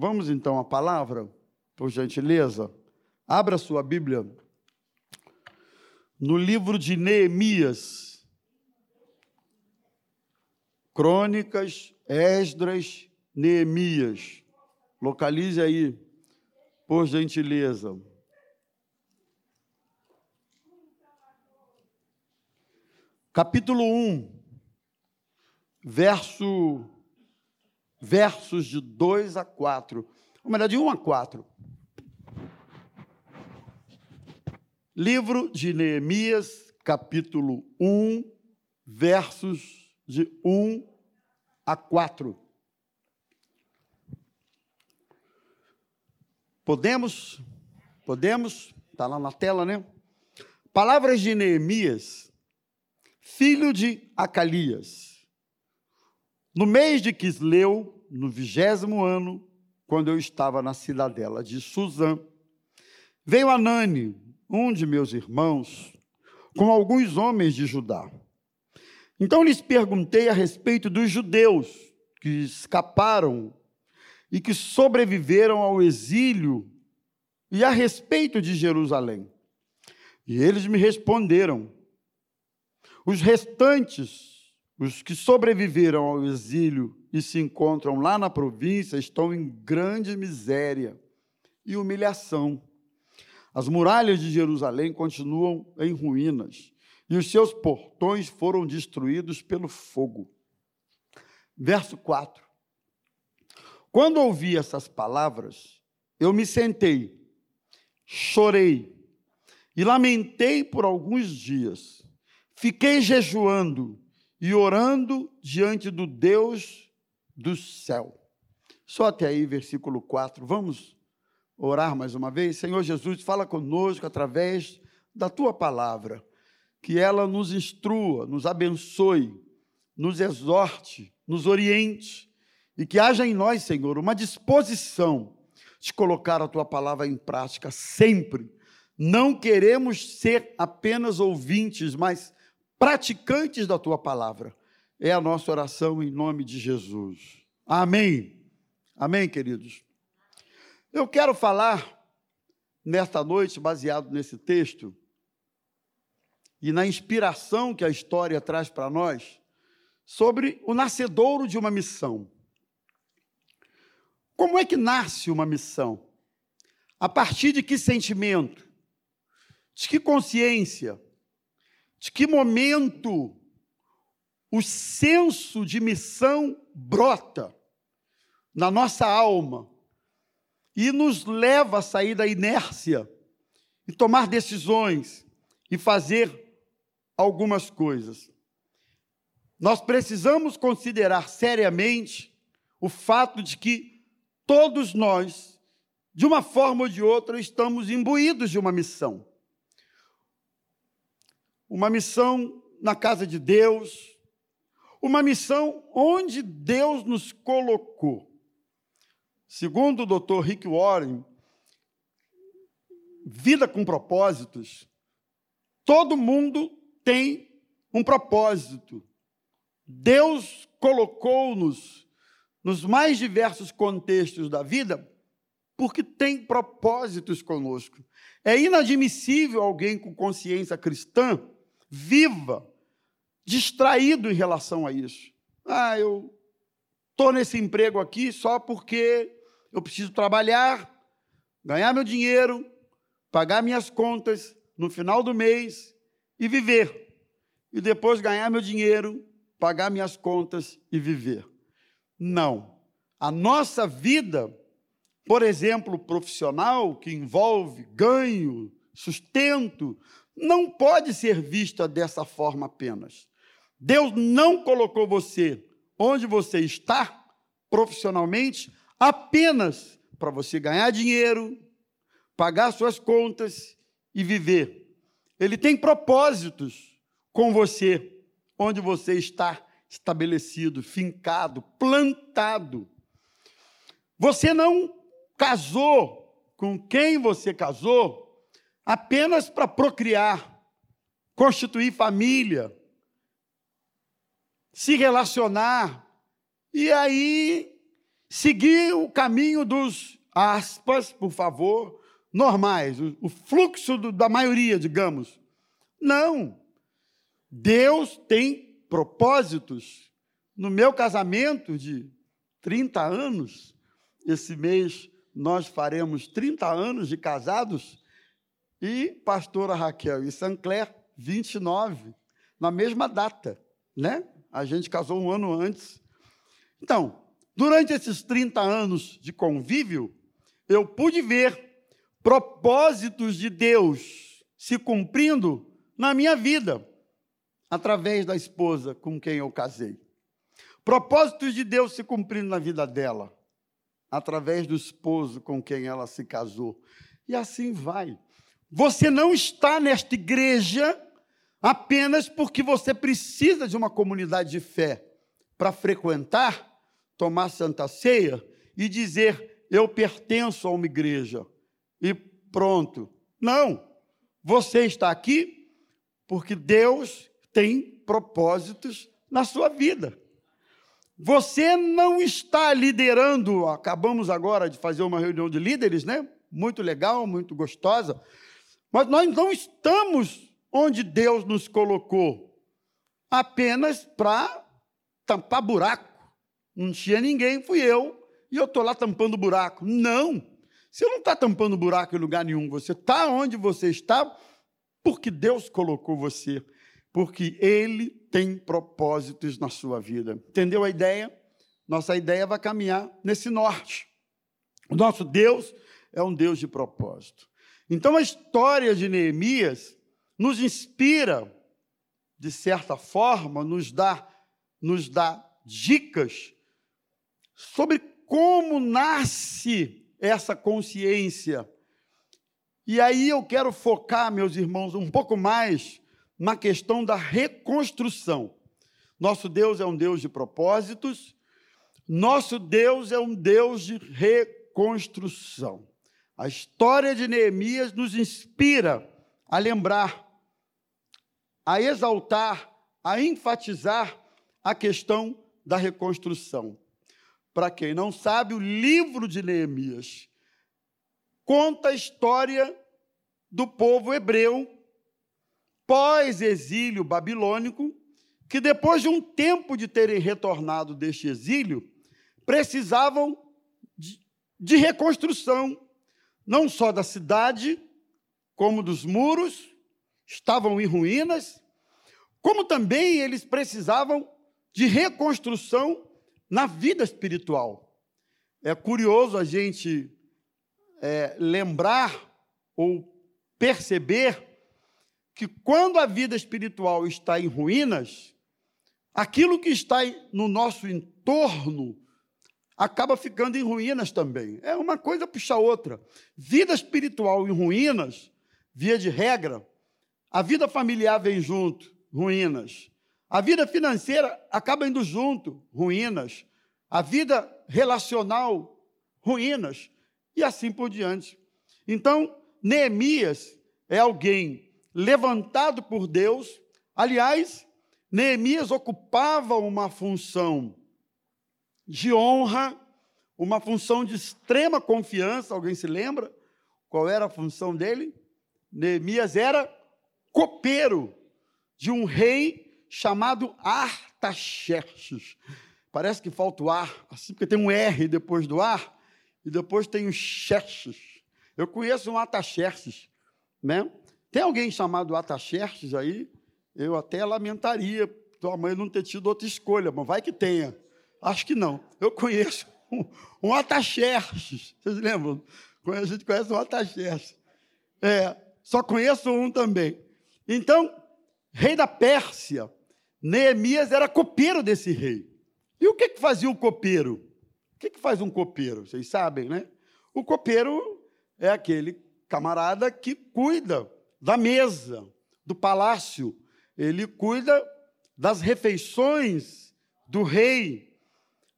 Vamos então à palavra, por gentileza. Abra sua Bíblia no livro de Neemias. Crônicas, Esdras, Neemias. Localize aí, por gentileza. Capítulo 1, verso, versos de 2 a 4. Ou melhor, de 1 a 4. Livro de Neemias, capítulo 1, versos de 1 a 4. Podemos? Podemos? Está lá na tela, né? Palavras de Neemias, filho de Acalias. No mês de Quisleu, no vigésimo ano, quando eu estava na cidadela de Suzã, veio Anani, um de meus irmãos, com alguns homens de Judá. Então lhes perguntei a respeito dos judeus que escaparam e que sobreviveram ao exílio e a respeito de Jerusalém. E eles me responderam: os restantes, os que sobreviveram ao exílio e se encontram lá na província, estão em grande miséria e humilhação as muralhas de Jerusalém continuam em ruínas e os seus portões foram destruídos pelo fogo. Verso 4. Quando ouvi essas palavras, eu me sentei, chorei e lamentei por alguns dias. Fiquei jejuando e orando diante do Deus do céu. Só até aí, versículo 4. Vamos orar mais uma vez? Senhor Jesus, fala conosco através da tua palavra, que ela nos instrua, nos abençoe, nos exorte, nos oriente e que haja em nós, Senhor, uma disposição de colocar a tua palavra em prática sempre. Não queremos ser apenas ouvintes, mas praticantes da tua palavra. É a nossa oração em nome de Jesus. Amém. Amém, queridos. Eu quero falar nesta noite, baseado nesse texto, e na inspiração que a história traz para nós, sobre o nascedouro de uma missão. Como é que nasce uma missão? A partir de que sentimento? De que consciência? De que momento o senso de missão brota na nossa alma? e nos leva a sair da inércia e tomar decisões e fazer algumas coisas. Nós precisamos considerar seriamente o fato de que todos nós, de uma forma ou de outra, estamos imbuídos de uma missão. Uma missão na casa de Deus, uma missão onde Deus nos colocou. Segundo o Dr. Rick Warren, vida com propósitos, todo mundo tem um propósito. Deus colocou-nos nos mais diversos contextos da vida porque tem propósitos conosco. É inadmissível alguém com consciência cristã viva distraído em relação a isso. Ah, eu estou nesse emprego aqui só porque eu preciso trabalhar, ganhar meu dinheiro, pagar minhas contas no final do mês e viver. E depois ganhar meu dinheiro, pagar minhas contas e viver. Não. A nossa vida, por exemplo, profissional, que envolve ganho, sustento, não pode ser vista dessa forma apenas. Deus não colocou você onde você está profissionalmente apenas para você ganhar dinheiro, pagar suas contas e viver. Ele tem propósitos com você, onde você está estabelecido, fincado, plantado. Você não casou com quem você casou apenas para procriar, constituir família, se relacionar. E aí seguir o caminho dos aspas, por favor, normais, o, fluxo do, da maioria, digamos. Não. Deus tem propósitos. No meu casamento de 30 anos, esse mês nós faremos 30 anos de casados, e pastora Raquel e Sancler, 29, na mesma data, né? A gente casou um ano antes. Então, durante esses 30 anos de convívio, eu pude ver propósitos de Deus se cumprindo na minha vida, através da esposa com quem eu casei. Propósitos de Deus se cumprindo na vida dela, através do esposo com quem ela se casou. E assim vai. Você não está nesta igreja apenas porque você precisa de uma comunidade de fé para frequentar, tomar santa ceia e dizer: Eu pertenço a uma igreja. E pronto. Não. Você está aqui porque Deus tem propósitos na sua vida. Você não está liderando, acabamos agora de fazer uma reunião de líderes, né? Muito legal, muito gostosa, mas nós não estamos onde Deus nos colocou apenas para tampar buraco. Não tinha ninguém, fui eu, e eu estou lá tampando buraco. Não! Você não está tampando buraco em lugar nenhum, você está onde você está porque Deus colocou você, porque Ele tem propósitos na sua vida. Entendeu a ideia? Nossa ideia vai caminhar nesse norte. O nosso Deus é um Deus de propósito. Então a história de Neemias nos inspira, de certa forma, nos dá, nos dá dicas sobre como nasce essa consciência. E aí eu quero focar, meus irmãos, um pouco mais na questão da reconstrução. Nosso Deus é um Deus de propósitos, nosso Deus é um Deus de reconstrução. A história de Neemias nos inspira a lembrar, a exaltar, a enfatizar a questão da reconstrução. Para quem não sabe, o livro de Neemias conta a história do povo hebreu pós-exílio babilônico, que depois de um tempo de terem retornado deste exílio, precisavam de, de reconstrução, não só da cidade, como dos muros, estavam em ruínas, como também eles precisavam de reconstrução na vida espiritual. É curioso a gente é, lembrar ou perceber que quando a vida espiritual está em ruínas, aquilo que está no nosso entorno acaba ficando em ruínas também. É uma coisa puxa outra. Vida espiritual em ruínas, via de regra, a vida familiar vem junto, ruínas. A vida financeira acaba indo junto, ruínas. A vida relacional, ruínas. E assim por diante. Então, Neemias é alguém levantado por Deus. Aliás, Neemias ocupava uma função de honra, uma função de extrema confiança. Alguém se lembra qual era a função dele? Neemias era copeiro de um rei chamado Artaxerxes. Parece que falta o ar, assim, porque tem um R depois do ar, e depois tem o Xerxes. Eu conheço um Artaxerxes, né? Tem alguém chamado Artaxerxes aí? Eu até lamentaria tua mãe não ter tido outra escolha, mas vai que tenha. Acho que não. Eu conheço um, um Artaxerxes. Vocês lembram? A gente conhece um Artaxerxes. É, só conheço um também. Então, rei da Pérsia, Neemias era copeiro desse rei. E o que, que fazia o copeiro? O que, que faz um copeiro? Vocês sabem, né? O copeiro é aquele camarada que cuida da mesa, do palácio. Ele cuida das refeições do rei.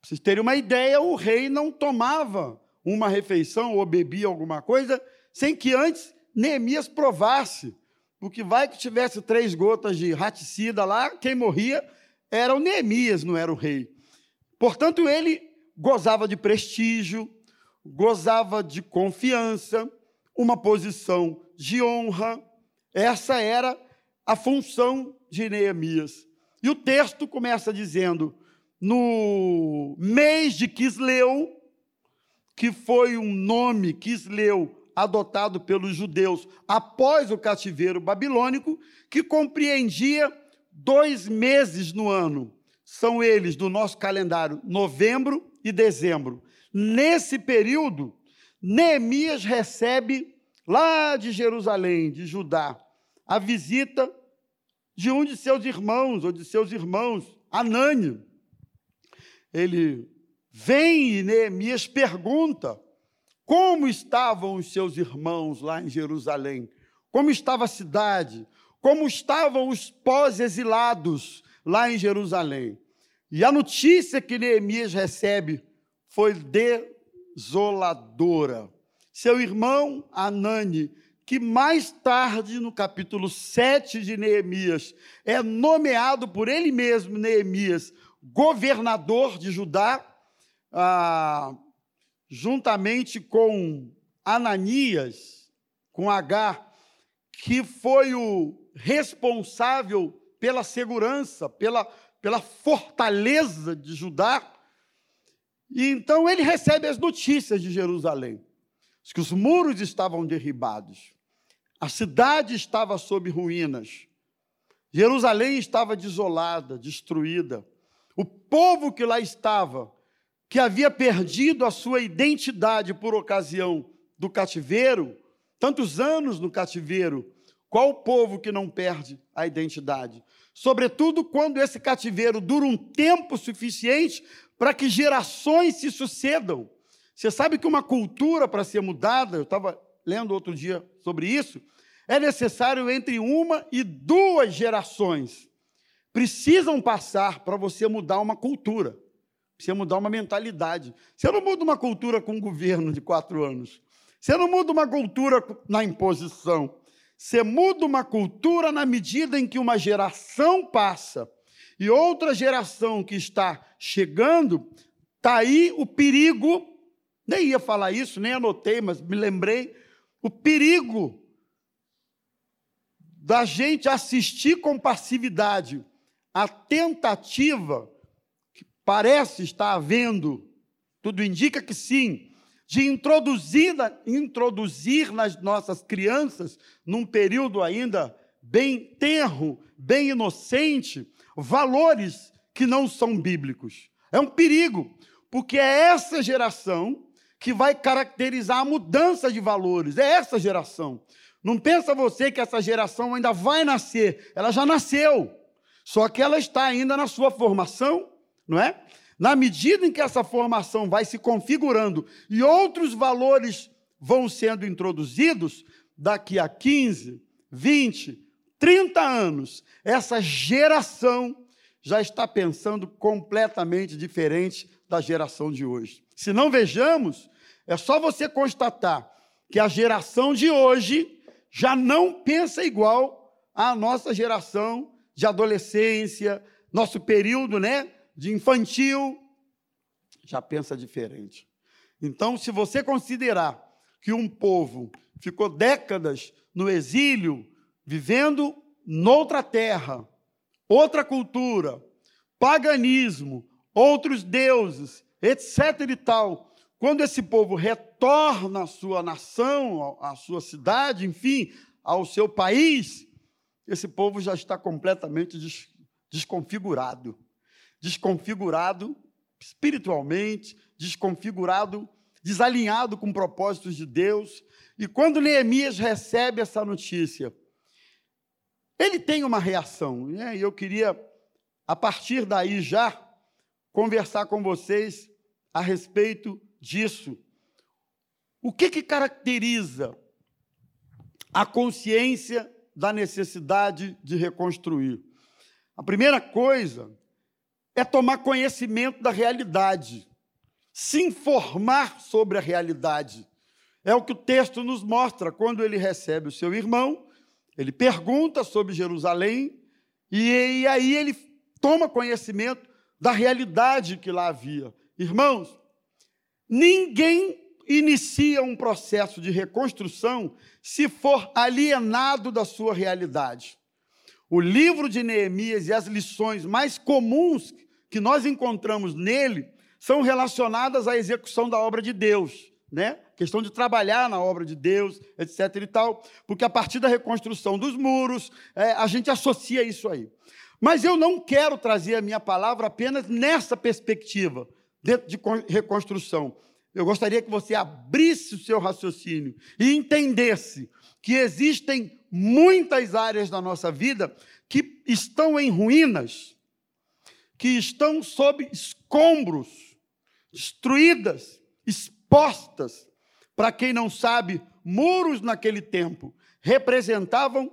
Para vocês terem uma ideia, o rei não tomava uma refeição ou bebia alguma coisa sem que antes Neemias provasse. Porque vai que tivesse três gotas de raticida lá, quem morria era o Neemias, não era o rei. Portanto, ele gozava de prestígio, gozava de confiança, uma posição de honra. Essa era a função de Neemias. E o texto começa dizendo: no mês de Quisleu, que foi um nome, Quisleu, adotado pelos judeus após o cativeiro babilônico, que compreendia dois meses no ano. São eles, do nosso calendário, novembro e dezembro. Nesse período, Neemias recebe lá de Jerusalém, de Judá, a visita de um de seus irmãos, ou de seus irmãos, Anani. Ele vem e Neemias pergunta como estavam os seus irmãos lá em Jerusalém, como estava a cidade, como estavam os pós-exilados lá em Jerusalém. E a notícia que Neemias recebe foi desoladora. Seu irmão Anani, que mais tarde, no capítulo 7 de Neemias, é nomeado por ele mesmo, Neemias, governador de Judá, ah, juntamente com Ananias, com H, que foi o responsável pela segurança, pela, pela fortaleza de Judá, e então ele recebe as notícias de Jerusalém, que os muros estavam derribados, a cidade estava sob ruínas, Jerusalém estava desolada, destruída, o povo que lá estava, que havia perdido a sua identidade por ocasião do cativeiro, tantos anos no cativeiro, qual o povo que não perde a identidade? Sobretudo quando esse cativeiro dura um tempo suficiente para que gerações se sucedam. Você sabe que uma cultura, para ser mudada, eu estava lendo outro dia sobre isso, é necessário entre uma e duas gerações. Precisam passar para você mudar uma cultura, você mudar uma mentalidade. Você não muda uma cultura com um governo de quatro anos. Você não muda uma cultura na imposição. Você muda uma cultura na medida em que uma geração passa e outra geração que está chegando, está aí o perigo. Nem ia falar isso, nem anotei, mas me lembrei. O perigo da gente assistir com passividade a tentativa que parece estar havendo, tudo indica que sim, de introduzir, introduzir nas nossas crianças, num período ainda bem tenro, bem inocente, valores que não são bíblicos. É um perigo, porque é essa geração que vai caracterizar a mudança de valores, é essa geração. Não pensa você que essa geração ainda vai nascer, ela já nasceu, só que ela está ainda na sua formação, não é? Na medida em que essa formação vai se configurando e outros valores vão sendo introduzidos, daqui a 15, 20, 30 anos, essa geração já está pensando completamente diferente da geração de hoje. Se não vejamos, é só você constatar que a geração de hoje já não pensa igual à nossa geração de adolescência, nosso período, né, de infantil, já pensa diferente. Então, se você considerar que um povo ficou décadas no exílio, vivendo noutra terra, outra cultura, paganismo, outros deuses, etc e tal, quando esse povo retorna à sua nação, à sua cidade, enfim, ao seu país, esse povo já está completamente desconfigurado desconfigurado espiritualmente, desconfigurado, desalinhado com propósitos de Deus. E quando Neemias recebe essa notícia, ele tem uma reação, né? e eu queria, a partir daí já, conversar com vocês a respeito disso. O que, que caracteriza a consciência da necessidade de reconstruir? A primeira coisa é tomar conhecimento da realidade, se informar sobre a realidade. É o que o texto nos mostra quando ele recebe o seu irmão, ele pergunta sobre Jerusalém, e, aí ele toma conhecimento da realidade que lá havia. Irmãos, ninguém inicia um processo de reconstrução se for alienado da sua realidade. O livro de Neemias e as lições mais comuns que nós encontramos nele são relacionadas à execução da obra de Deus, né? Questão de trabalhar na obra de Deus, etc. e tal, porque a partir da reconstrução dos muros, é, a gente associa isso aí. Mas eu não quero trazer a minha palavra apenas nessa perspectiva, dentro de reconstrução. Eu gostaria que você abrisse o seu raciocínio e entendesse que existem muitas áreas da nossa vida que estão em ruínas, que estão sob escombros, destruídas, expostas. Para quem não sabe, muros naquele tempo representavam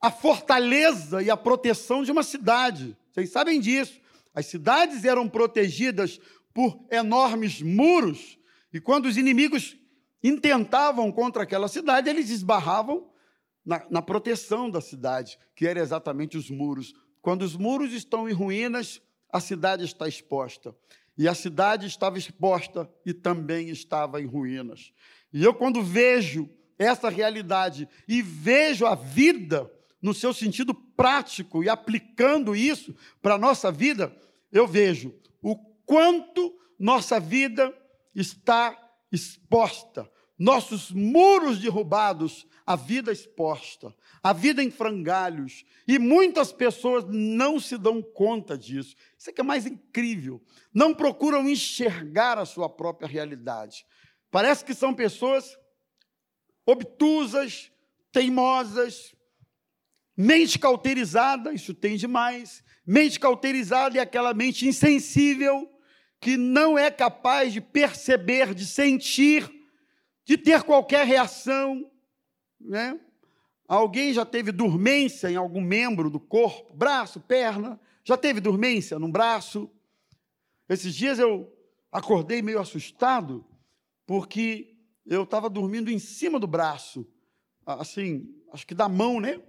a fortaleza e a proteção de uma cidade. Vocês sabem disso. As cidades eram protegidas por enormes muros e quando os inimigos intentavam contra aquela cidade, eles esbarravam na, na, proteção da cidade, que era exatamente os muros. Quando os muros estão em ruínas, a cidade está exposta. E a cidade estava exposta e também estava em ruínas. E eu, quando vejo essa realidade e vejo a vida no seu sentido prático e aplicando isso para a nossa vida, eu vejo o quanto nossa vida está exposta, nossos muros derrubados, a vida exposta, a vida em frangalhos, e muitas pessoas não se dão conta disso. Isso é que é mais incrível. Não procuram enxergar a sua própria realidade. Parece que são pessoas obtusas, teimosas, mente cauterizada, isso tem demais. Mente cauterizada é aquela mente insensível, que não é capaz de perceber, de sentir, de ter qualquer reação, né? Alguém já teve dormência em algum membro do corpo, braço, perna? Já teve dormência no braço? Esses dias eu acordei meio assustado, porque eu estava dormindo em cima do braço, assim, acho que da mão, né?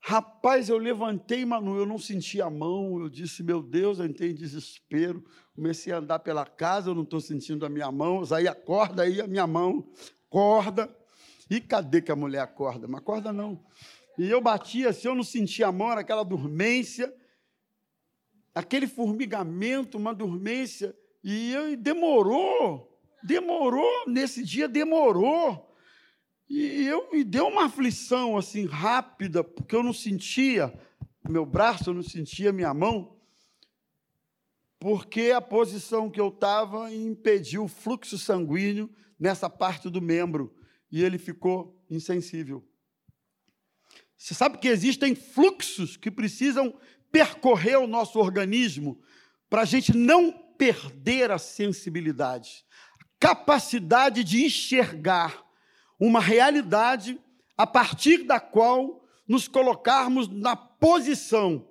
Rapaz, eu levantei, Manu, eu não senti a mão, eu disse, meu Deus, eu entrei em desespero, comecei a andar pela casa, eu não estou sentindo a minha mão, aí acorda aí a minha mão, corda, e cadê que a mulher acorda? Mas acorda não. E eu batia assim, eu não sentia a mão, era aquela dormência, aquele formigamento, uma dormência, e eu, demorou, demorou, nesse dia demorou, e eu me deu uma aflição assim rápida, porque eu não sentia meu braço, eu não sentia minha mão, porque a posição que eu estava impediu o fluxo sanguíneo nessa parte do membro e ele ficou insensível. Você sabe que existem fluxos que precisam percorrer o nosso organismo para a gente não perder a sensibilidade, capacidade de enxergar uma realidade a partir da qual nos colocarmos na posição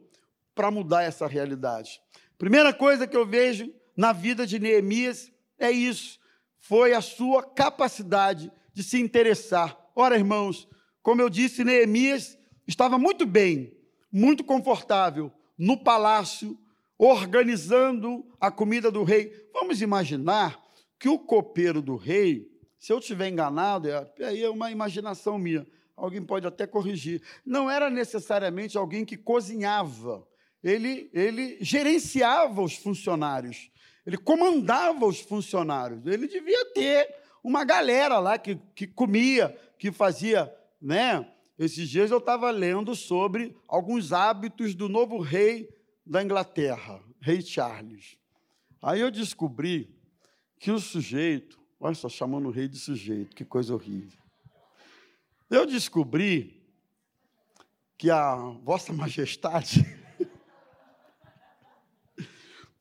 para mudar essa realidade. Primeira coisa que eu vejo na vida de Neemias é isso, foi a sua capacidade de se interessar. Ora, irmãos, como eu disse, Neemias estava muito bem, muito confortável no palácio, organizando a comida do rei. Vamos imaginar que o copeiro do rei se eu estiver enganado, é, aí é uma imaginação minha. Alguém pode até corrigir. Não era necessariamente alguém que cozinhava. Ele, ele gerenciava os funcionários. Ele comandava os funcionários. Ele devia ter uma galera lá que, que comia, que fazia, né? Esses dias eu estava lendo sobre alguns hábitos do novo rei da Inglaterra, rei Charles. Aí eu descobri que o sujeito Olha só, chamando o rei de sujeito, que coisa horrível. Eu descobri que a Vossa Majestade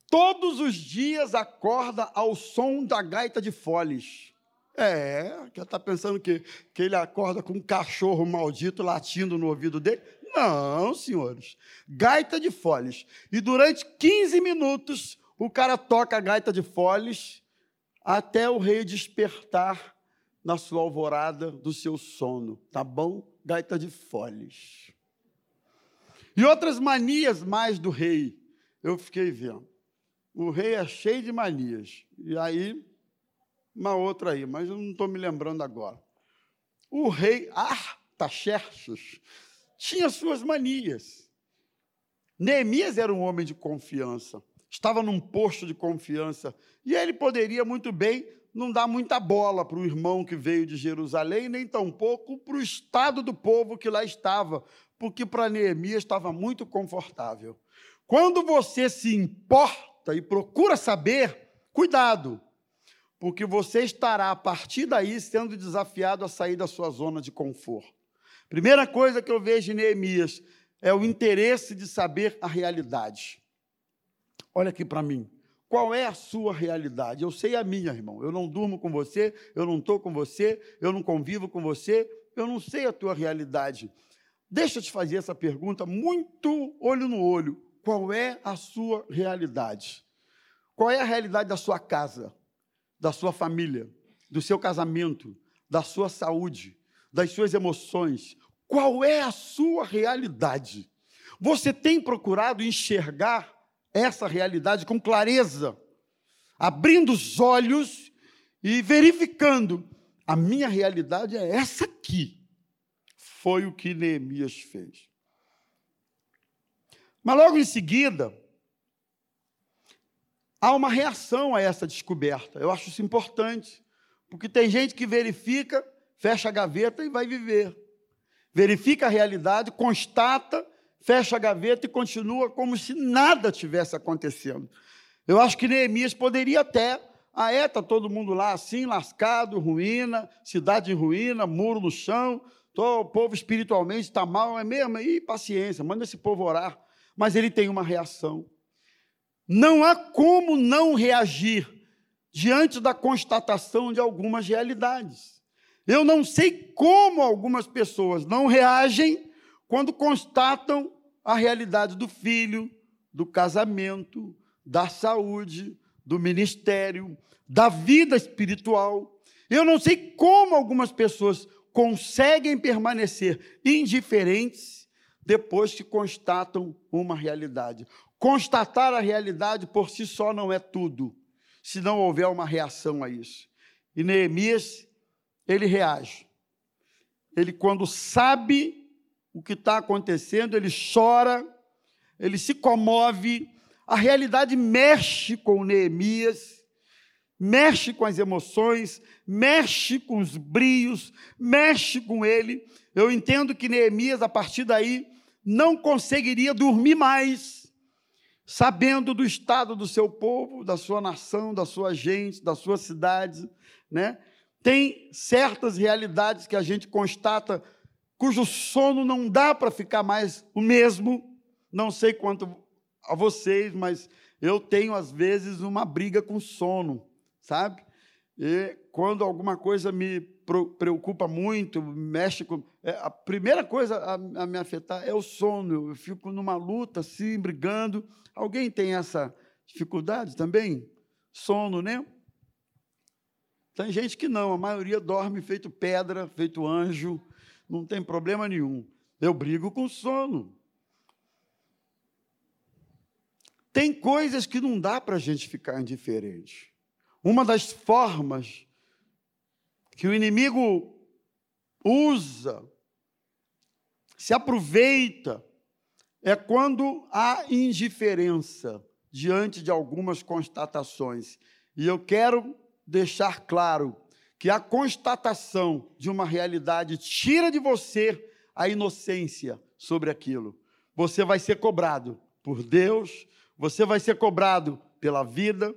todos os dias acorda ao som da gaita de foles. É, que está pensando que, que ele acorda com um cachorro maldito latindo no ouvido dele? Não, senhores. Gaita de foles. E durante 15 minutos, o cara toca a gaita de foles até o rei despertar na sua alvorada do seu sono, tá bom? Gaita de foles. E outras manias mais do rei, eu fiquei vendo. O rei é cheio de manias. E aí, uma outra aí, mas eu não estou me lembrando agora. O rei Artaxerxes tinha suas manias. Neemias era um homem de confiança, estava num posto de confiança, e ele poderia muito bem não dar muita bola para o irmão que veio de Jerusalém, nem tampouco para o estado do povo que lá estava, porque para Neemias estava muito confortável. Quando você se importa e procura saber, cuidado, porque você estará a partir daí sendo desafiado a sair da sua zona de conforto. Primeira coisa que eu vejo em Neemias é o interesse de saber a realidade. Olha aqui para mim. Qual é a sua realidade? Eu sei a minha, irmão. Eu não durmo com você, eu não estou com você, eu não convivo com você, eu não sei a tua realidade. Deixa eu te fazer essa pergunta muito olho no olho. Qual é a sua realidade? Qual é a realidade da sua casa, da sua família, do seu casamento, da sua saúde, das suas emoções? Qual é a sua realidade? Você tem procurado enxergar essa realidade com clareza, abrindo os olhos e verificando: a minha realidade é essa aqui. Foi o que Neemias fez. Mas logo em seguida, há uma reação a essa descoberta. Eu acho isso importante, porque tem gente que verifica, fecha a gaveta e vai viver. Verifica a realidade, constata, fecha a gaveta e continua como se nada tivesse acontecendo. Eu acho que Neemias poderia até, ah, é, está todo mundo lá assim, lascado, ruína, cidade em ruína, muro no chão, Tô, o povo espiritualmente está mal, é mesmo? E paciência, manda esse povo orar. Mas ele tem uma reação. Não há como não reagir diante da constatação de algumas realidades. Eu não sei como algumas pessoas não reagem quando constatam a realidade do filho, do casamento, da saúde, do ministério, da vida espiritual. Eu não sei como algumas pessoas conseguem permanecer indiferentes depois que constatam uma realidade. Constatar a realidade por si só não é tudo, se não houver uma reação a isso. E Neemias, ele reage. Ele, quando sabe o que está acontecendo, ele chora, ele se comove, a realidade mexe com Neemias mexe com as emoções, mexe com os brios, mexe com ele. Eu entendo que Neemias, a partir daí, não conseguiria dormir mais, sabendo do estado do seu povo, da sua nação, da sua gente, da sua cidade, né? Tem certas realidades que a gente constata cujo sono não dá para ficar mais o mesmo. Não sei quanto a vocês, mas eu tenho às vezes uma briga com sono sabe? E quando alguma coisa me preocupa muito, mexe com. É, a primeira coisa a, me afetar é o sono. Eu fico numa luta, assim, brigando. Alguém tem essa dificuldade também? Sono, né? Tem gente que não, a maioria dorme feito pedra, feito anjo, não tem problema nenhum. Eu brigo com sono. Tem coisas que não dá para a gente ficar indiferente. Uma das formas que o inimigo usa, se aproveita, é quando há indiferença diante de algumas constatações. E eu quero deixar claro que a constatação de uma realidade tira de você a inocência sobre aquilo. Você vai ser cobrado por Deus, você vai ser cobrado pela vida,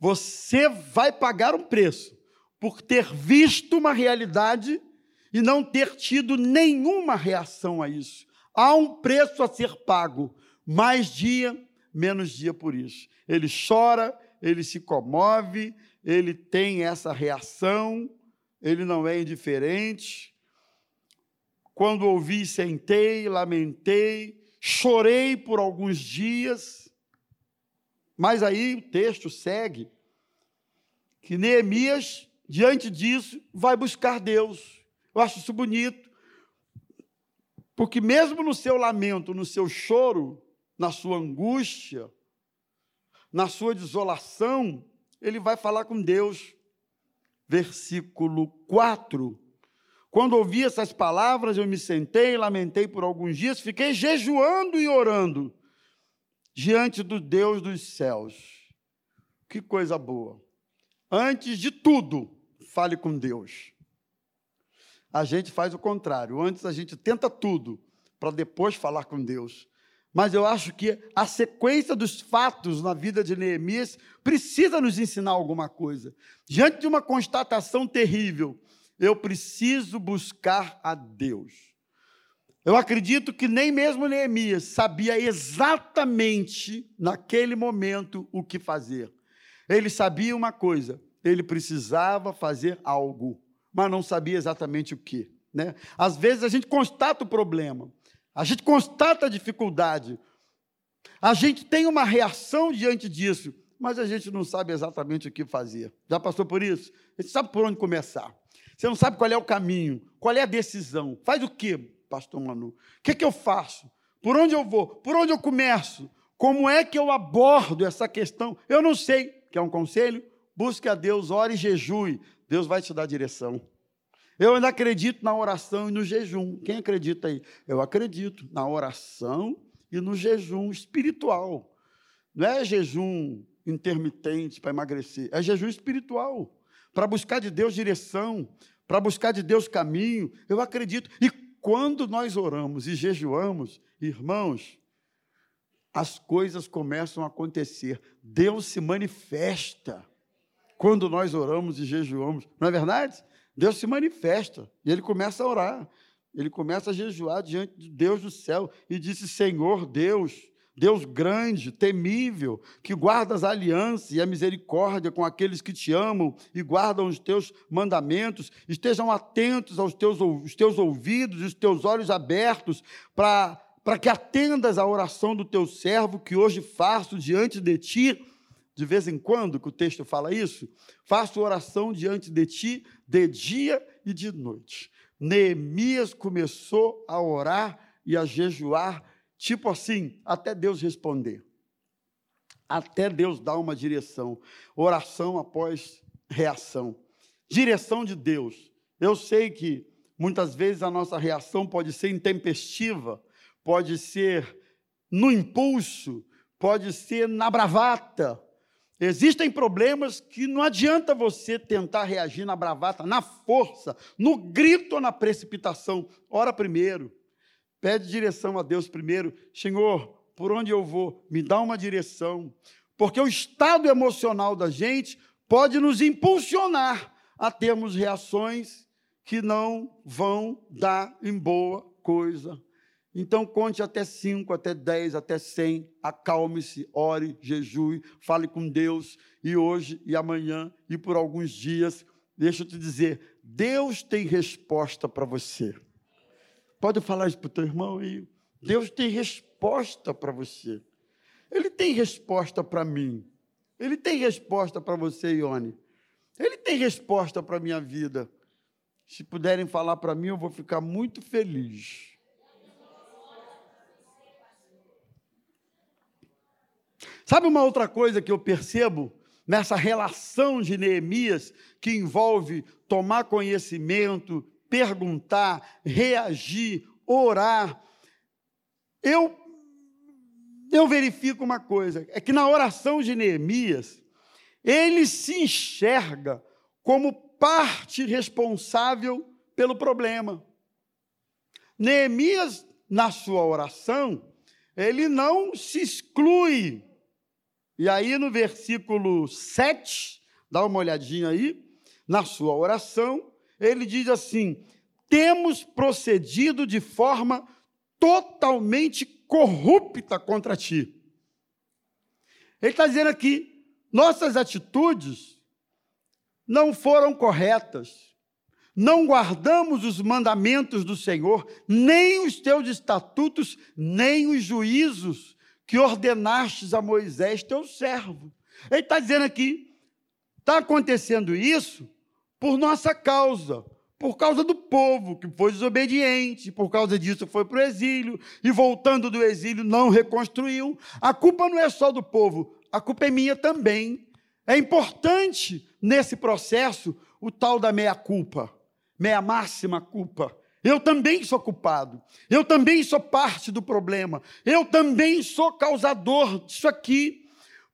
você vai pagar um preço por ter visto uma realidade e não ter tido nenhuma reação a isso. Há um preço a ser pago, mais dia, menos dia por isso. Ele chora, ele se comove, ele tem essa reação, ele não é indiferente. Quando ouvi, sentei, lamentei, chorei por alguns dias mas aí o texto segue que Neemias, diante disso, vai buscar Deus. Eu acho isso bonito, porque mesmo no seu lamento, no seu choro, na sua angústia, na sua desolação, ele vai falar com Deus. versículo 4. Quando ouvi essas palavras, eu me sentei, lamentei por alguns dias, fiquei jejuando e orando diante do Deus dos céus. Que coisa boa. Antes de tudo, fale com Deus. A gente faz o contrário. Antes a gente tenta tudo para depois falar com Deus. Mas eu acho que a sequência dos fatos na vida de Neemias precisa nos ensinar alguma coisa. Diante de uma constatação terrível, eu preciso buscar a Deus. Eu acredito que nem mesmo Neemias sabia exatamente naquele momento o que fazer. Ele sabia uma coisa: ele precisava fazer algo, mas não sabia exatamente o que. Né? Às vezes a gente constata o problema, a gente constata a dificuldade, a gente tem uma reação diante disso, mas a gente não sabe exatamente o que fazer. Já passou por isso? A gente sabe por onde começar. Você não sabe qual é o caminho, qual é a decisão. Faz o quê, pastor Manu? O que, é que eu faço? Por onde eu vou? Por onde eu começo? Como é que eu abordo essa questão? Eu não sei. Quer um conselho? Busque a Deus, ore e jejue. Deus vai te dar direção. Eu ainda acredito na oração e no jejum. Quem acredita aí? Eu acredito na oração e no jejum espiritual. Não é jejum intermitente para emagrecer, é jejum espiritual, para buscar de Deus direção, para buscar de Deus caminho. Eu acredito. E quando nós oramos e jejuamos, irmãos, as coisas começam a acontecer. Deus se manifesta quando nós oramos e jejuamos. Não é verdade? Deus se manifesta e ele começa a orar. Ele começa a jejuar diante de Deus do céu e disse: Senhor Deus, Deus grande, temível, que guarda as alianças e a misericórdia com aqueles que te amam e guardam os teus mandamentos, estejam atentos aos teus, os teus ouvidos e os teus olhos abertos para que atendas à oração do teu servo que hoje faço diante de ti de vez em quando, que o texto fala isso, faço oração diante de ti de dia e de noite. Neemias começou a orar e a jejuar, tipo assim, até Deus responder. Até Deus dar uma direção. Oração após reação. Direção de Deus. Eu sei que muitas vezes a nossa reação pode ser intempestiva, pode ser no impulso, pode ser na bravata, Existem problemas que não adianta você tentar reagir na bravata, na força, no grito ou na precipitação. Ora primeiro. Pede direção a Deus primeiro. Senhor, por onde eu vou? Me dá uma direção. Porque o estado emocional da gente pode nos impulsionar a termos reações que não vão dar em boa coisa então conte até cinco, até dez, até cem, acalme-se, ore, jejue, fale com Deus, e hoje e amanhã e por alguns dias, deixa eu te dizer, Deus tem resposta para você. Pode falar isso para o teu irmão aí. Deus tem resposta para você. Ele tem resposta para mim. Ele tem resposta para você, Ione. Ele tem resposta para a minha vida. Se puderem falar para mim, eu vou ficar muito feliz. Sabe uma outra coisa que eu percebo nessa relação de Neemias, que envolve tomar conhecimento, perguntar, reagir, orar? Eu, eu verifico uma coisa: é que na oração de Neemias, ele se enxerga como parte responsável pelo problema. Neemias, na sua oração, ele não se exclui e aí no versículo 7, dá uma olhadinha aí, na sua oração, ele diz assim: temos procedido de forma totalmente corrupta contra ti. Ele está dizendo aqui: nossas atitudes não foram corretas, não guardamos os mandamentos do Senhor, nem os teus estatutos, nem os juízos que ordenastes a Moisés, teu servo. Ele está dizendo aqui, está acontecendo isso por nossa causa, por causa do povo que foi desobediente, por causa disso foi para o exílio, e voltando do exílio não reconstruiu. A culpa não é só do povo, a culpa é minha também. É importante nesse processo o tal da meia-culpa, meia-máxima culpa. Eu também sou culpado. Eu também sou parte do problema. Eu também sou causador disso aqui.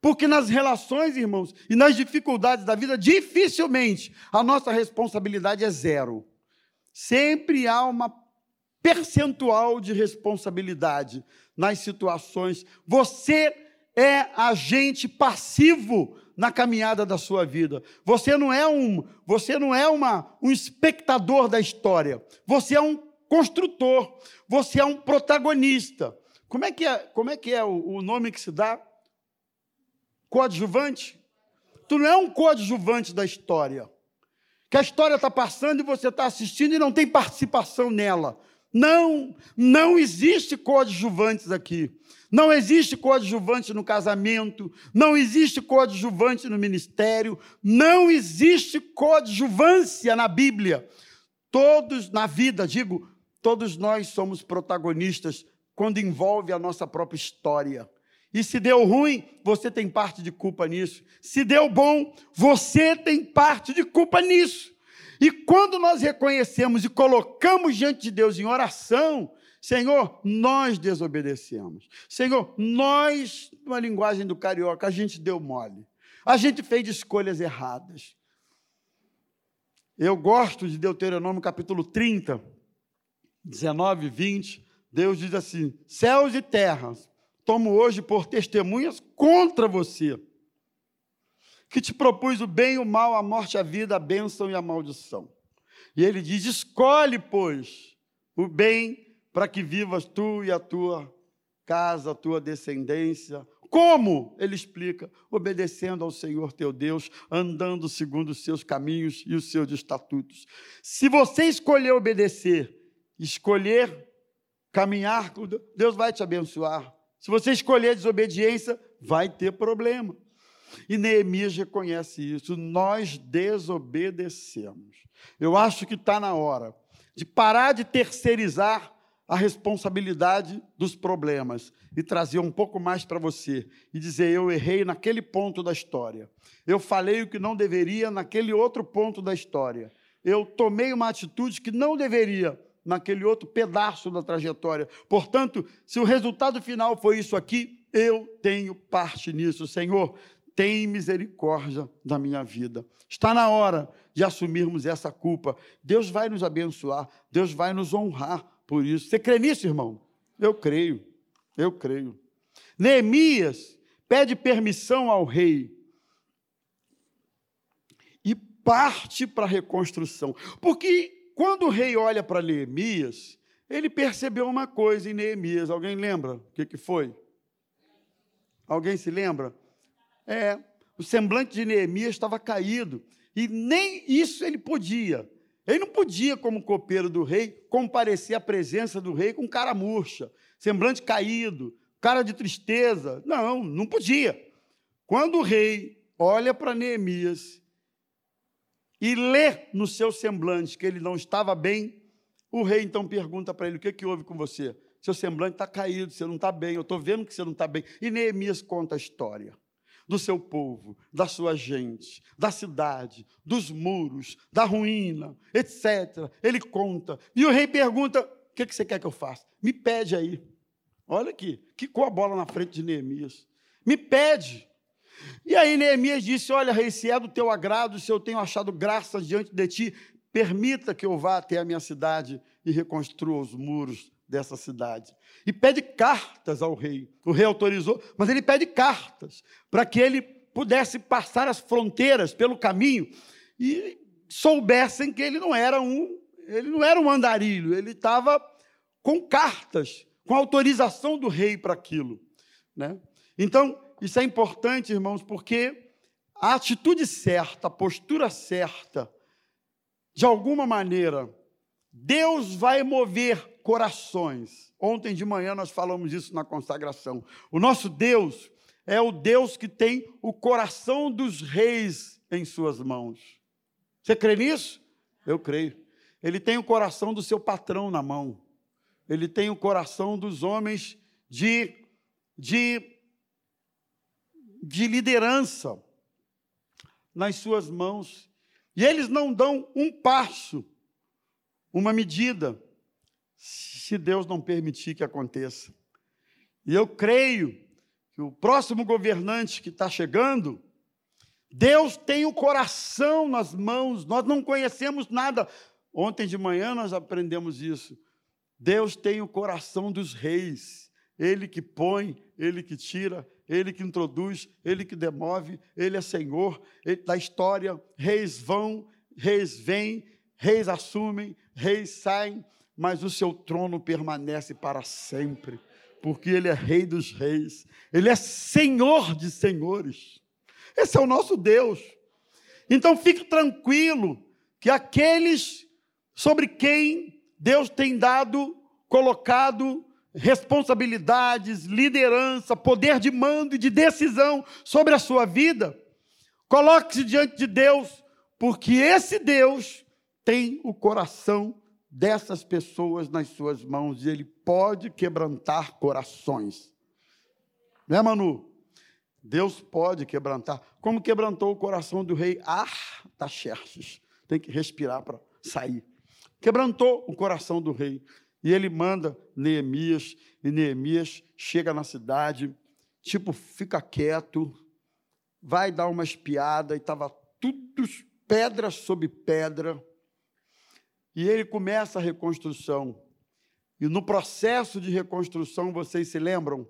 Porque nas relações, irmãos, e nas dificuldades da vida, dificilmente a nossa responsabilidade é zero. Sempre há uma percentual de responsabilidade nas situações. Você é agente passivo na caminhada da sua vida. Você não é um, você não é uma, um espectador da história. Você é um construtor. Você é um protagonista. Como é que é, como é, que é o, o nome que se dá? Coadjuvante? Tu não é um coadjuvante da história. Que a história está passando e você está assistindo e não tem participação nela. Não, não existe coadjuvantes aqui. Não existe coadjuvante no casamento, não existe coadjuvante no ministério, não existe coadjuvância na Bíblia. Todos na vida, digo, todos nós somos protagonistas quando envolve a nossa própria história. E se deu ruim, você tem parte de culpa nisso. Se deu bom, você tem parte de culpa nisso. E quando nós reconhecemos e colocamos diante de Deus em oração, Senhor, nós desobedecemos. Senhor, nós, numa linguagem do carioca, a gente deu mole. A gente fez escolhas erradas. Eu gosto de Deuteronômio capítulo 30, 19 e 20. Deus diz assim: Céus e terras, tomo hoje por testemunhas contra você que te propus o bem o mal, a morte, a vida, a bênção e a maldição. E ele diz: escolhe, pois, o bem para que vivas tu e a tua casa, a tua descendência. Como? Ele explica: obedecendo ao Senhor teu Deus, andando segundo os seus caminhos e os seus estatutos. Se você escolher obedecer, escolher caminhar, Deus vai te abençoar. Se você escolher desobediência, vai ter problema. E Neemias reconhece isso. Nós desobedecemos. Eu acho que está na hora de parar de terceirizar a responsabilidade dos problemas e trazer um pouco mais para você e dizer: eu errei naquele ponto da história, eu falei o que não deveria naquele outro ponto da história, eu tomei uma atitude que não deveria naquele outro pedaço da trajetória. Portanto, se o resultado final foi isso aqui, eu tenho parte nisso, Senhor tem misericórdia da minha vida. Está na hora de assumirmos essa culpa. Deus vai nos abençoar, Deus vai nos honrar por isso. Você crê nisso, irmão? Eu creio, eu creio. Neemias pede permissão ao rei e parte para a reconstrução. Porque quando o rei olha para Neemias, ele percebeu uma coisa em Neemias. Alguém lembra o que, que foi? Alguém se lembra? É, o semblante de Neemias estava caído. E nem isso ele podia. Ele não podia, como copeiro do rei, comparecer à presença do rei com cara murcha, semblante caído, cara de tristeza. Não, não podia. Quando o rei olha para Neemias e lê no seu semblante que ele não estava bem, o rei então pergunta para ele: O que, que houve com você? Seu semblante está caído, você não está bem, eu estou vendo que você não está bem. E Neemias conta a história do seu povo, da sua gente, da cidade, dos muros, da ruína, etc. Ele conta. E o rei pergunta: o que, você quer que eu faça? Me pede aí. Olha aqui, quicou a bola na frente de Neemias. Me pede. E aí Neemias disse: Olha, rei, se é do teu agrado, se eu tenho achado graça diante de ti, permita que eu vá até a minha cidade e reconstrua os muros dessa cidade. E pede cartas ao rei. O rei autorizou, mas ele pede cartas para que ele pudesse passar as fronteiras pelo caminho e soubessem que ele não era um, ele não era um andarilho, ele estava com cartas, com autorização do rei para aquilo, né? Então, isso é importante, irmãos, porque a atitude certa, a postura certa, de alguma maneira, Deus vai mover corações. Ontem de manhã nós falamos isso na consagração. O nosso Deus é o Deus que tem o coração dos reis em suas mãos. Você crê nisso? Eu creio. Ele tem o coração do seu patrão na mão. Ele tem o coração dos homens de, de, de liderança nas suas mãos. E eles não dão um passo, uma medida, se Deus não permitir que aconteça. E eu creio que o próximo governante que está chegando, Deus tem o coração nas mãos, nós não conhecemos nada. Ontem de manhã nós aprendemos isso. Deus tem o coração dos reis, Ele que põe, Ele que tira, Ele que introduz, Ele que demove, Ele é Senhor ele, da história. Reis vão, reis vêm, reis assumem, reis saem, mas o seu trono permanece para sempre, porque Ele é Rei dos reis, Ele é Senhor de senhores. Esse é o nosso Deus. Então fique tranquilo que aqueles sobre quem Deus tem dado, colocado responsabilidades, liderança, poder de mando e de decisão sobre a sua vida, coloque-se diante de Deus, porque esse Deus tem o coração dessas pessoas nas suas mãos e ele pode quebrantar corações. Né, Manu? Deus pode quebrantar, como quebrantou o coração do rei Artaxerxes. Tem que respirar para sair. Quebrantou o coração do rei. E ele manda Neemias, e Neemias chega na cidade, tipo, fica quieto, vai dar uma espiada, e estava tudo pedra sobre pedra. E ele começa a reconstrução. E no processo de reconstrução, vocês se lembram?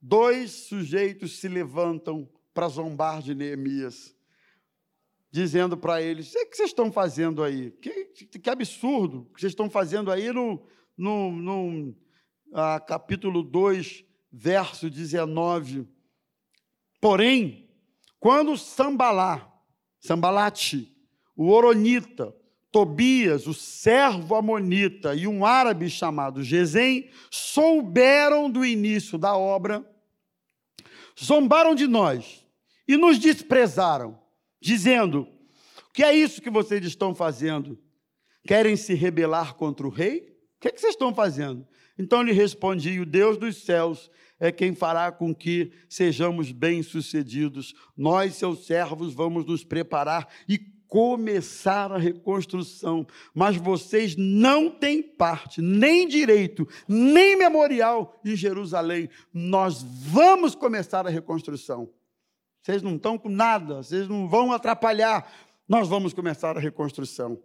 dois sujeitos se levantam para zombar de Neemias, dizendo para eles: o que vocês estão fazendo aí? Que, que absurdo que vocês estão fazendo aí no, no, no ah, capítulo 2, verso 19. Porém, quando Sambalá, Sambalate, o Oronita, Tobias, o servo amonita, e um árabe chamado Gesem souberam do início da obra, zombaram de nós e nos desprezaram, dizendo: O que é isso que vocês estão fazendo? Querem se rebelar contra o rei? O que, é que vocês estão fazendo? Então lhe respondi: O Deus dos céus é quem fará com que sejamos bem-sucedidos. Nós, seus servos, vamos nos preparar e começar a reconstrução, mas vocês não têm parte, nem direito, nem memorial em Jerusalém. Nós vamos começar a reconstrução. Vocês não estão com nada, vocês não vão atrapalhar. Nós vamos começar a reconstrução.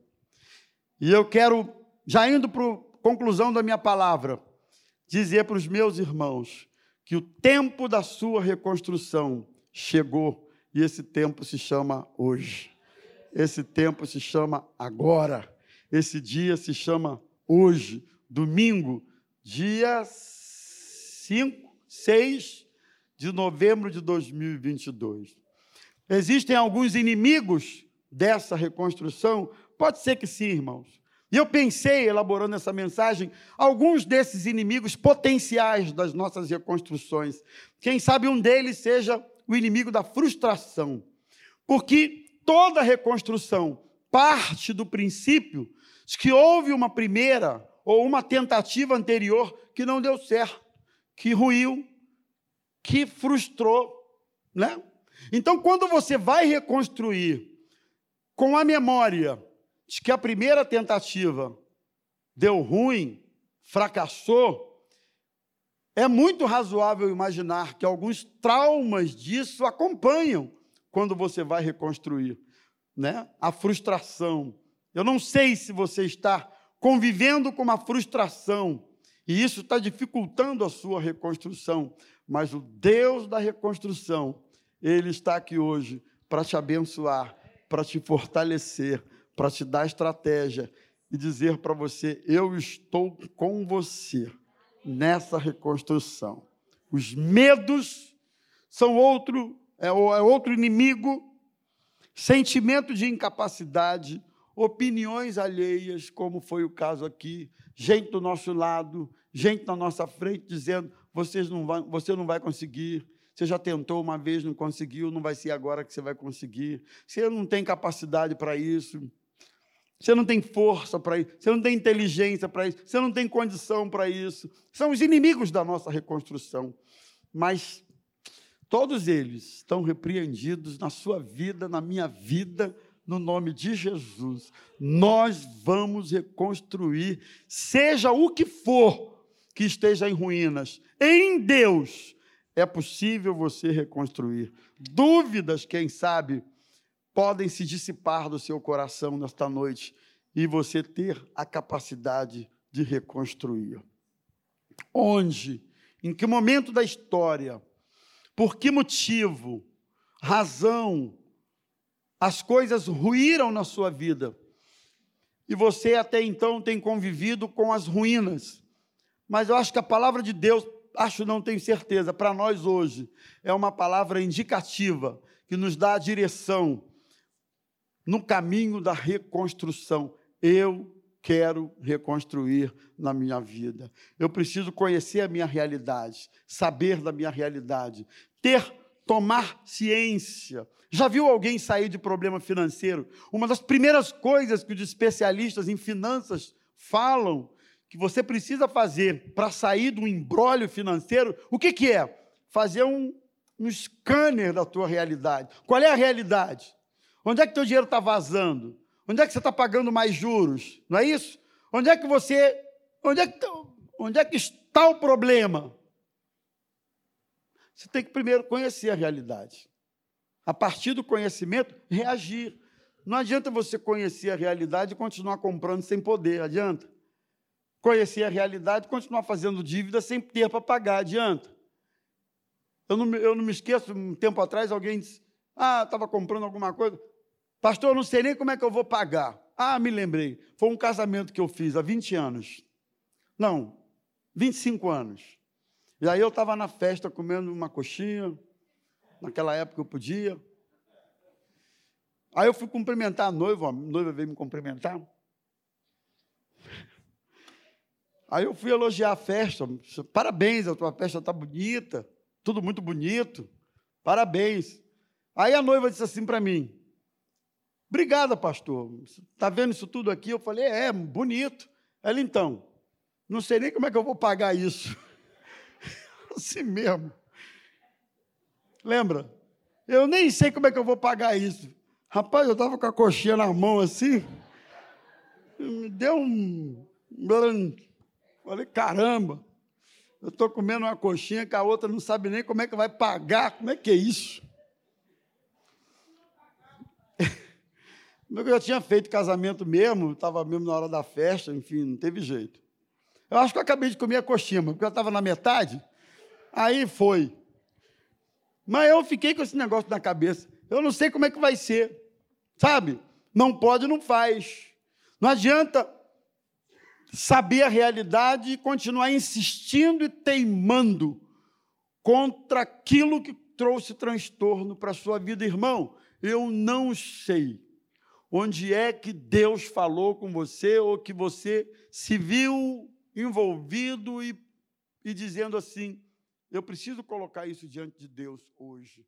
E eu quero, já indo para a conclusão da minha palavra, dizer para os meus irmãos que o tempo da sua reconstrução chegou e esse tempo se chama hoje. Esse tempo se chama agora. Esse dia se chama hoje, domingo, dia 5, 6 de novembro de 2022. Existem alguns inimigos dessa reconstrução? Pode ser que sim, irmãos. E eu pensei, elaborando essa mensagem, alguns desses inimigos potenciais das nossas reconstruções. Quem sabe um deles seja o inimigo da frustração. Porque toda reconstrução parte do princípio de que houve uma primeira ou uma tentativa anterior que não deu certo, que ruiu, que frustrou, né? Então, quando você vai reconstruir com a memória de que a primeira tentativa deu ruim, fracassou, é muito razoável imaginar que alguns traumas disso acompanham quando você vai reconstruir, né? A frustração. Eu não sei se você está convivendo com uma frustração e isso está dificultando a sua reconstrução, mas o Deus da reconstrução, ele está aqui hoje para te abençoar, para te fortalecer, para te dar estratégia e dizer para você: eu estou com você nessa reconstrução. Os medos são outro é, é outro inimigo, sentimento de incapacidade, opiniões alheias, como foi o caso aqui, gente do nosso lado, gente na nossa frente dizendo: Vocês não vai, você não vai conseguir. Você já tentou uma vez, não conseguiu, não vai ser agora que você vai conseguir. Você não tem capacidade para isso. Você não tem força para isso. Você não tem inteligência para isso. Você não tem condição para isso. São os inimigos da nossa reconstrução. Mas Todos eles estão repreendidos na sua vida, na minha vida, no nome de Jesus, nós vamos reconstruir, seja o que for que esteja em ruínas, em Deus é possível você reconstruir. Dúvidas, quem sabe, podem se dissipar do seu coração nesta noite e você ter a capacidade de reconstruir. Onde, em que momento da história, por que motivo, razão, as coisas ruíram na sua vida e você até então tem convivido com as ruínas. Mas eu acho que a palavra de Deus, acho não tenho certeza, para nós hoje, é uma palavra indicativa que nos dá a direção no caminho da reconstrução. Eu quero reconstruir na minha vida. Eu preciso conhecer a minha realidade, saber da minha realidade, ter, tomar ciência. Já viu alguém sair de problema financeiro? Uma das primeiras coisas que os especialistas em finanças falam que você precisa fazer para sair do embrólio financeiro, o que, que é? Fazer um, um scanner da tua realidade. Qual é a realidade? Onde é que teu dinheiro está vazando? Onde é que você está pagando mais juros? Não é isso? Onde é que você. Onde é que, tá, onde é que está o problema? Você tem que primeiro conhecer a realidade. A partir do conhecimento, reagir. Não adianta você conhecer a realidade e continuar comprando sem poder, adianta. Conhecer a realidade e continuar fazendo dívida sem ter para pagar, adianta. Eu não, eu não me esqueço, um tempo atrás, alguém disse: Ah, estava comprando alguma coisa. Pastor, eu não sei nem como é que eu vou pagar. Ah, me lembrei. Foi um casamento que eu fiz há 20 anos. Não, 25 anos. E aí eu estava na festa comendo uma coxinha. Naquela época eu podia. Aí eu fui cumprimentar a noiva, a noiva veio me cumprimentar. Aí eu fui elogiar a festa. Parabéns, a tua festa está bonita, tudo muito bonito. Parabéns. Aí a noiva disse assim para mim: Obrigada, pastor. Está vendo isso tudo aqui? Eu falei, é, bonito. Ela, então, não sei nem como é que eu vou pagar isso. assim mesmo. Lembra? Eu nem sei como é que eu vou pagar isso. Rapaz, eu estava com a coxinha na mão assim. Me deu um. Falei, caramba, eu estou comendo uma coxinha que a outra não sabe nem como é que vai pagar. Como é que é isso? Eu já tinha feito casamento mesmo, estava mesmo na hora da festa, enfim, não teve jeito. Eu acho que eu acabei de comer a coxinha, porque eu estava na metade, aí foi. Mas eu fiquei com esse negócio na cabeça. Eu não sei como é que vai ser, sabe? Não pode, não faz. Não adianta saber a realidade e continuar insistindo e teimando contra aquilo que trouxe transtorno para a sua vida, irmão. Eu não sei onde é que Deus falou com você ou que você se viu envolvido e, e dizendo assim: eu preciso colocar isso diante de Deus hoje.